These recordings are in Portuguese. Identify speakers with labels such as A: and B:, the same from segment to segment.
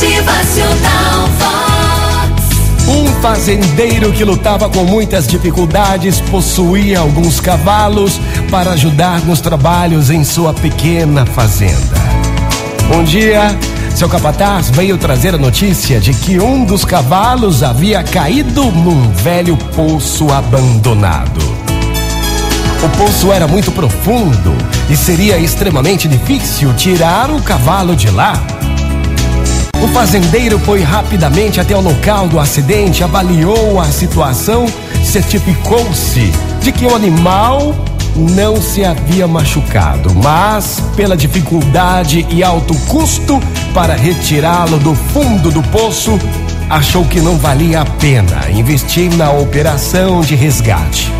A: Motivacional Vox.
B: Um fazendeiro que lutava com muitas dificuldades possuía alguns cavalos para ajudar nos trabalhos em sua pequena fazenda. Um dia, seu capataz veio trazer a notícia de que um dos cavalos havia caído num velho poço abandonado. O poço era muito profundo e seria extremamente difícil tirar o cavalo de lá. O fazendeiro foi rapidamente até o local do acidente, avaliou a situação, certificou-se de que o animal não se havia machucado, mas pela dificuldade e alto custo para retirá-lo do fundo do poço, achou que não valia a pena investir na operação de resgate.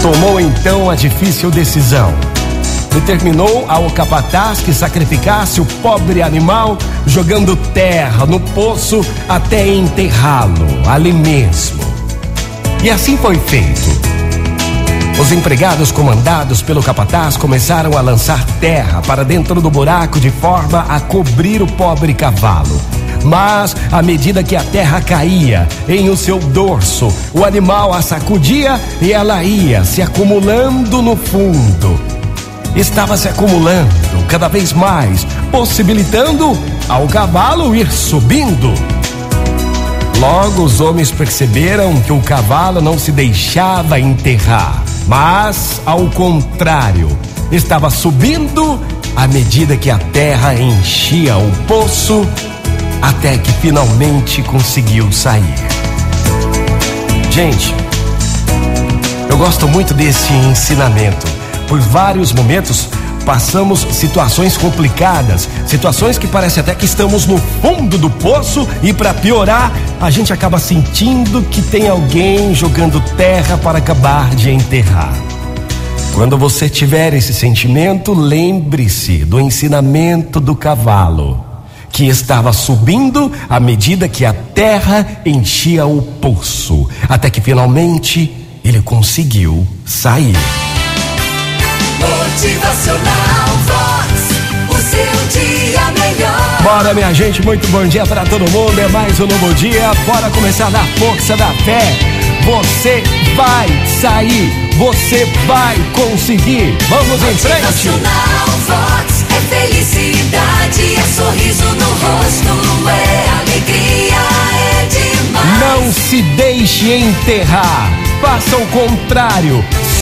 B: Tomou então a difícil decisão. Determinou ao capataz que sacrificasse o pobre animal, jogando terra no poço até enterrá-lo ali mesmo. E assim foi feito. Os empregados comandados pelo capataz começaram a lançar terra para dentro do buraco de forma a cobrir o pobre cavalo. Mas, à medida que a terra caía em o seu dorso, o animal a sacudia e ela ia se acumulando no fundo. Estava se acumulando cada vez mais, possibilitando ao cavalo ir subindo. Logo os homens perceberam que o cavalo não se deixava enterrar, mas, ao contrário, estava subindo à medida que a terra enchia o poço até que finalmente conseguiu sair. Gente, eu gosto muito desse ensinamento. Por vários momentos passamos situações complicadas, situações que parece até que estamos no fundo do poço e para piorar, a gente acaba sentindo que tem alguém jogando terra para acabar de enterrar. Quando você tiver esse sentimento, lembre-se do ensinamento do cavalo que estava subindo à medida que a terra enchia o poço, até que finalmente ele conseguiu sair.
A: Motivacional Vox. O seu dia melhor.
B: Bora, minha gente, muito bom dia para todo mundo. É mais um novo dia. Bora começar na força da fé. Você vai sair, você vai conseguir. Vamos em frente.
A: Vox. É felicidade, é sorriso no rosto, é alegria, é demais.
B: Não se deixe enterrar. Faça o contrário.